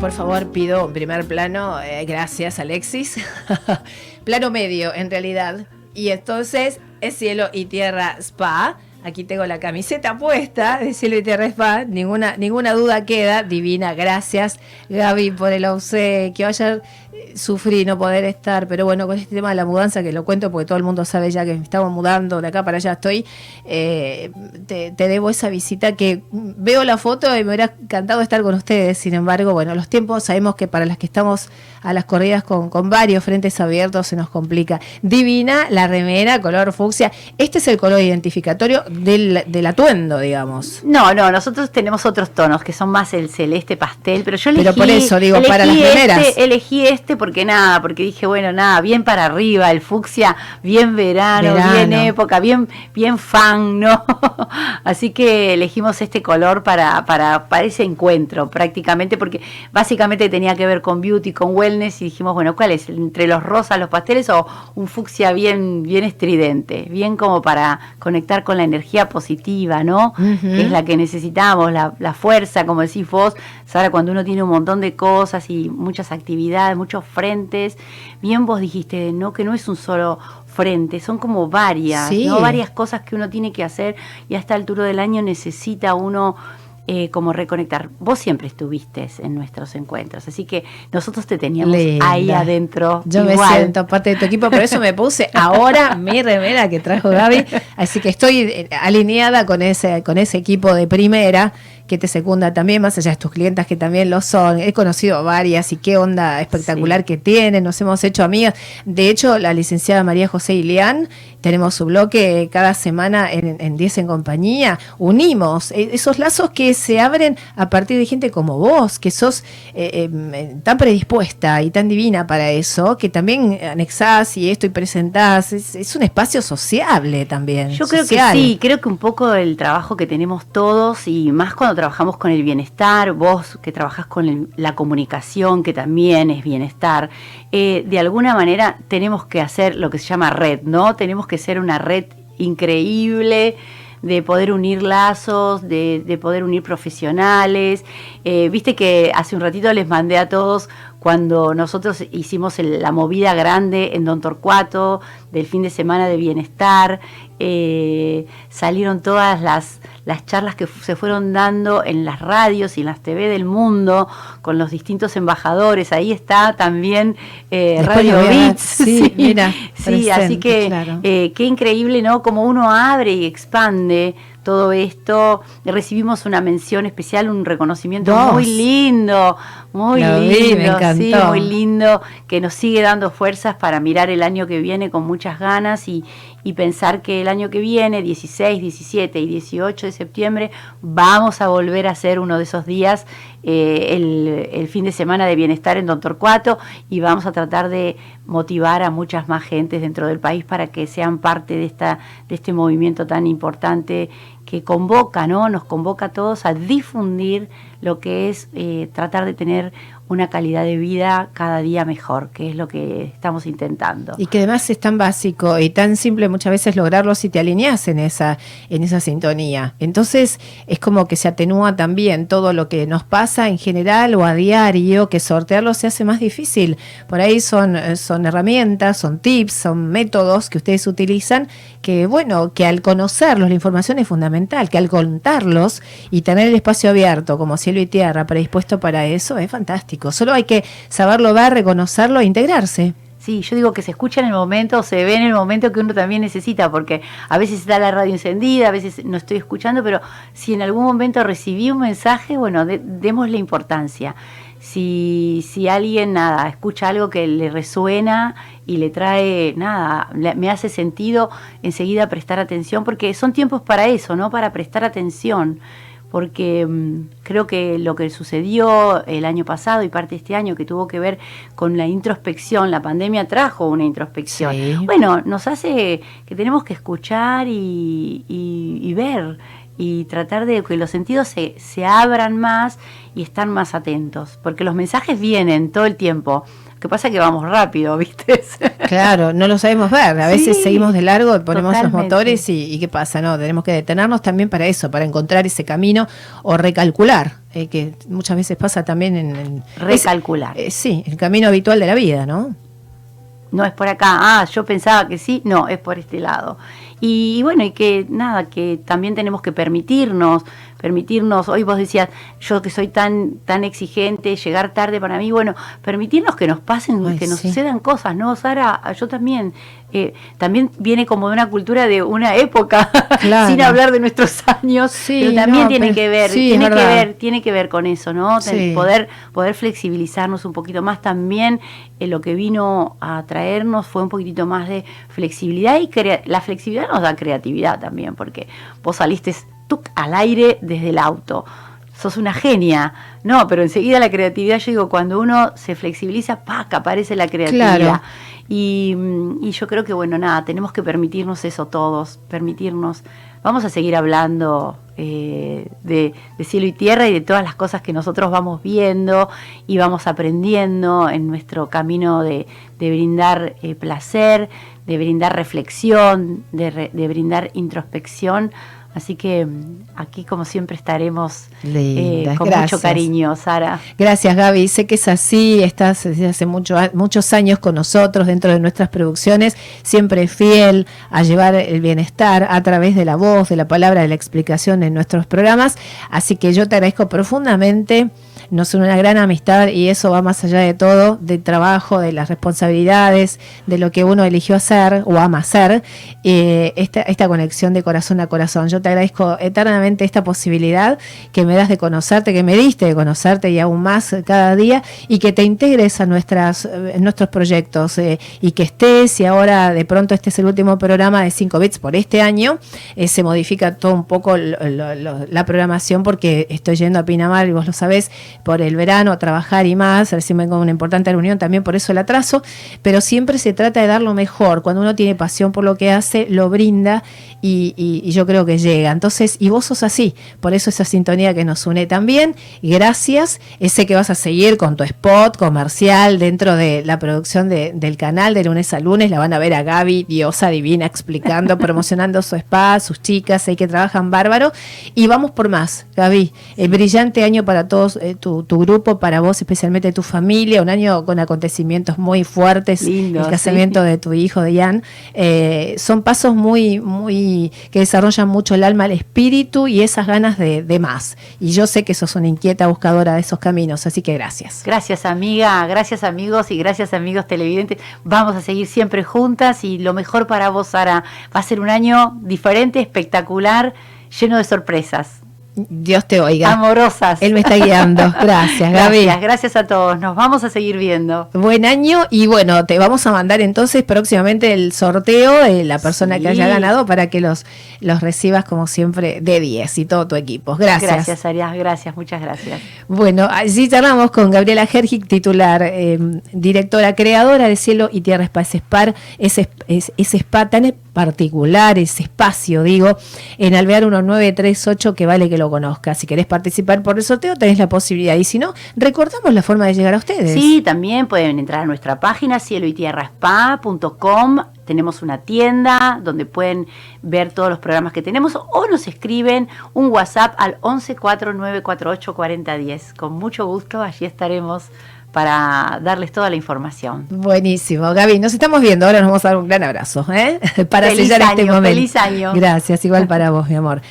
por favor, pido un primer plano. eh, gracias, Alexis. plano medio, en realidad. Y entonces es cielo y tierra spa. Aquí tengo la camiseta puesta de cielo y tierra spa. Ninguna, ninguna duda queda. Divina, gracias, Gaby, por el obsequio. Ayer sufrí no poder estar, pero bueno, con este tema de la mudanza, que lo cuento porque todo el mundo sabe ya que me estaba mudando de acá para allá estoy, eh, te, te debo esa visita que veo la foto y me hubiera encantado estar con ustedes. Sin embargo, bueno, los tiempos sabemos que para las que estamos a las corridas con, con varios frentes abiertos se nos complica. Divina la remera, color fucsia. Este es el color identificatorio del, del atuendo, digamos. No, no, nosotros tenemos otros tonos que son más el celeste pastel, pero yo elegí. Pero por eso, digo, para las remeras. Este, elegí este porque nada, porque dije, bueno, nada, bien para arriba, el fucsia, bien verano, Verano. bien época, bien, bien fan, ¿no? Así que elegimos este color para, para, para ese encuentro, prácticamente, porque básicamente tenía que ver con beauty, con wellness, y dijimos, bueno, ¿cuál es? ¿Entre los rosas, los pasteles o un fucsia bien, bien estridente? Bien como para conectar con la energía positiva, ¿no? Que es la que necesitamos, la, la fuerza, como decís vos, Sara, cuando uno tiene un montón de cosas y muchas actividades, muchos frentes, bien vos dijiste, ¿no? Que no es un solo frente, son como varias, Sí. ¿no? Varias cosas que uno tiene que hacer y a esta altura del año necesita uno eh, como reconectar. Vos siempre estuviste en nuestros encuentros, así que nosotros te teníamos Linda. ahí adentro. Yo me siento parte de tu equipo, por eso me puse ahora mi remera que trajo Gaby. Así que estoy eh, alineada con ese, con ese equipo de primera que te secunda también, más allá de tus clientas que también lo son. He conocido varias y qué onda espectacular Sí. que tienen, nos hemos hecho amigas. De hecho, la licenciada María José Ilián, tenemos su bloque cada semana en, en 10 en compañía. Unimos eh, esos lazos que se abren a partir de gente como vos, que sos eh, eh, tan predispuesta y tan divina para eso, que también anexás y esto y presentás. Es, es un espacio sociable también. Yo creo social. que sí, creo que un poco el trabajo que tenemos todos y más cuando trabajamos con el bienestar, vos que trabajás con la comunicación, que también es bienestar, eh, de alguna manera tenemos que hacer lo que se llama red, ¿no? Tenemos que ser una red increíble de poder unir lazos, de, de poder unir profesionales. Eh, Viste que hace un ratito les mandé a todos cuando nosotros hicimos el- la movida grande en Don Torcuato del fin de semana de bienestar, eh, salieron todas las, las charlas que se fueron dando en las radios y en las TV del mundo con los distintos embajadores. Ahí está también eh, Radio. Beats. Sí, mira, sí, así que claro. eh, qué increíble, ¿no? Como uno abre y expande todo esto. Recibimos una mención especial, un reconocimiento Dos. muy lindo, muy Lo lindo, sí, muy lindo, que nos sigue dando fuerzas para mirar el año que viene con muchas ganas y, y pensar que el año que viene, 16, 17 y 18 de septiembre, vamos a volver a hacer uno de esos días, eh, el, el fin de semana de bienestar en Don Torcuato, y vamos a tratar de motivar a muchas más gentes dentro del país para que sean parte de, esta, de este movimiento tan importante que convoca, ¿no? Nos convoca a todos a difundir lo que es eh, tratar de tener una calidad de vida cada día mejor, que es lo que estamos intentando. Y que además es tan básico y tan simple muchas veces lograrlo si te alineas en esa, en esa sintonía. Entonces es como que se atenúa también todo lo que nos pasa en general o a diario, que sortearlo se hace más difícil. Por ahí son, eh, son herramientas, son tips, son métodos que ustedes utilizan, que bueno, que al conocerlos, la información es fundamental, que al contarlos y tener el espacio abierto como cielo y tierra predispuesto para eso es fantástico. Solo hay que saberlo ver, reconocerlo e integrarse. Sí, yo digo que se escucha en el momento, se ve en el momento que uno también necesita, porque a veces está la radio encendida, a veces no estoy escuchando, pero si en algún momento recibí un mensaje, bueno, de- démosle importancia. Si, si alguien, nada, escucha algo que le resuena y le trae, nada, le- me hace sentido enseguida prestar atención, porque son tiempos para eso, ¿no? Para prestar atención porque mm, creo que lo que sucedió el año pasado y parte de este año que tuvo que ver con la introspección, la pandemia trajo una introspección. Sí. Bueno, nos hace que tenemos que escuchar y, y- y ver y tratar de que los sentidos se, se abran más y estar más atentos, porque los mensajes vienen todo el tiempo. Lo que pasa es que vamos rápido, ¿viste? Claro, no lo sabemos ver. A veces seguimos de largo, ponemos los motores y, ¿qué pasa? No, tenemos que detenernos también para eso, para encontrar ese camino o recalcular, eh, que muchas veces pasa también en... recalcular. Eh, sí, el camino habitual de la vida, ¿no? No es por acá, ah, yo pensaba que sí, no, es por este lado. Y, bueno, y que nada, que también tenemos que permitirnos, permitirnos, hoy vos decías, yo que soy tan, tan exigente, llegar tarde para mí, bueno, permitirnos que nos pasen, que nos sucedan cosas, ¿no? Sara, yo también, eh, también viene como de una cultura de una época, sin hablar de nuestros años, pero también tiene que ver, tiene que ver, tiene que ver con eso, ¿no? Poder, poder flexibilizarnos un poquito más también, eh, lo que vino a traernos fue un poquitito más de flexibilidad y la flexibilidad nos da creatividad también, porque vos saliste al aire desde el auto. Sos una genia. No, pero enseguida la creatividad, yo digo, cuando uno se flexibiliza, ¡pac! aparece la creatividad. Y, mm, y, yo creo que, bueno, nada, tenemos que permitirnos eso todos, permitirnos. Vamos a seguir hablando eh, de, cielo y tierra y de todas las cosas que nosotros vamos viendo y vamos aprendiendo en nuestro camino de, brindar eh, placer, de brindar reflexión, de, de brindar introspección Así que mm, aquí, como siempre, estaremos eh, con mucho cariño, Sara. Gracias, Gaby. Sé que es así, estás desde hace mucho, muchos años con nosotros dentro de nuestras producciones, siempre fiel a llevar el bienestar a través de la voz, de la palabra, de la explicación en nuestros programas. Así que yo te agradezco profundamente nos une una gran amistad y eso va más allá de todo, del trabajo, de las responsabilidades, de lo que uno eligió hacer o ama hacer, eh, esta, esta conexión de corazón a corazón. Yo te agradezco eternamente esta posibilidad que me das de conocerte, que me diste de conocerte y aún más cada día y que te integres a nuestras, eh, nuestros proyectos eh, y que estés y ahora de pronto este es el último programa de 5 bits por este año, se modifica todo un poco la programación porque estoy yendo a Pinamar y vos lo sabés, por el verano a trabajar y más, recién vengo una importante reunión también por eso el atraso, pero siempre se trata de dar lo mejor, cuando uno tiene pasión por lo que hace, lo brinda y, yo creo que llega. Entonces, y vos sos así, por eso esa sintonía que nos une también, gracias, ese que vas a seguir con tu spot comercial dentro de la producción del canal de lunes a lunes, la van a ver a Gaby, diosa divina, explicando, promocionando su spa, sus chicas, ahí que trabajan bárbaro, y vamos por más, Gaby, el brillante año para todos eh, tu, grupo, para vos, especialmente tu familia, un año con acontecimientos muy fuertes, el casamiento de tu hijo, de Jan, eh, son pasos muy, muy, que desarrollan mucho el alma, el espíritu y esas ganas de, de más. Y yo sé que sos una inquieta buscadora de esos caminos, así que gracias. Gracias amiga, gracias amigos y gracias amigos televidentes. Vamos a seguir siempre juntas y lo mejor para vos, Sara. Va a ser un año diferente, espectacular, lleno de sorpresas. Dios te oiga. Amorosas. Él me está guiando. Gracias, Gaby. Gracias, gracias a todos. Nos vamos a seguir viendo. Buen año y bueno, te vamos a mandar entonces próximamente el sorteo de la persona que haya ganado para que los, los recibas como siempre de 10 y todo tu equipo. Gracias. Gracias, Arias. Gracias, muchas gracias. Bueno, allí charlamos con Gabriela Gergic, titular, em, directora, creadora de Cielo y Tierra Spa, ese, ese, ese spa tan particular, ese espacio, digo, en Alvear 1938 que vale que lo conozca. Si querés participar por el sorteo, tenés la posibilidad. Y si no, recordamos la forma de llegar a ustedes. Sí, también pueden entrar a nuestra página cielo y tierra spa.com. Tenemos una tienda donde pueden ver todos los programas que tenemos o nos escriben un WhatsApp al 1149484010. Con mucho gusto, allí estaremos para darles toda la información. Buenísimo, Gaby, nos estamos viendo, ahora nos vamos a dar un gran abrazo, ¿eh? para sellar este momento. Feliz año. Gracias, igual para vos, mi amor.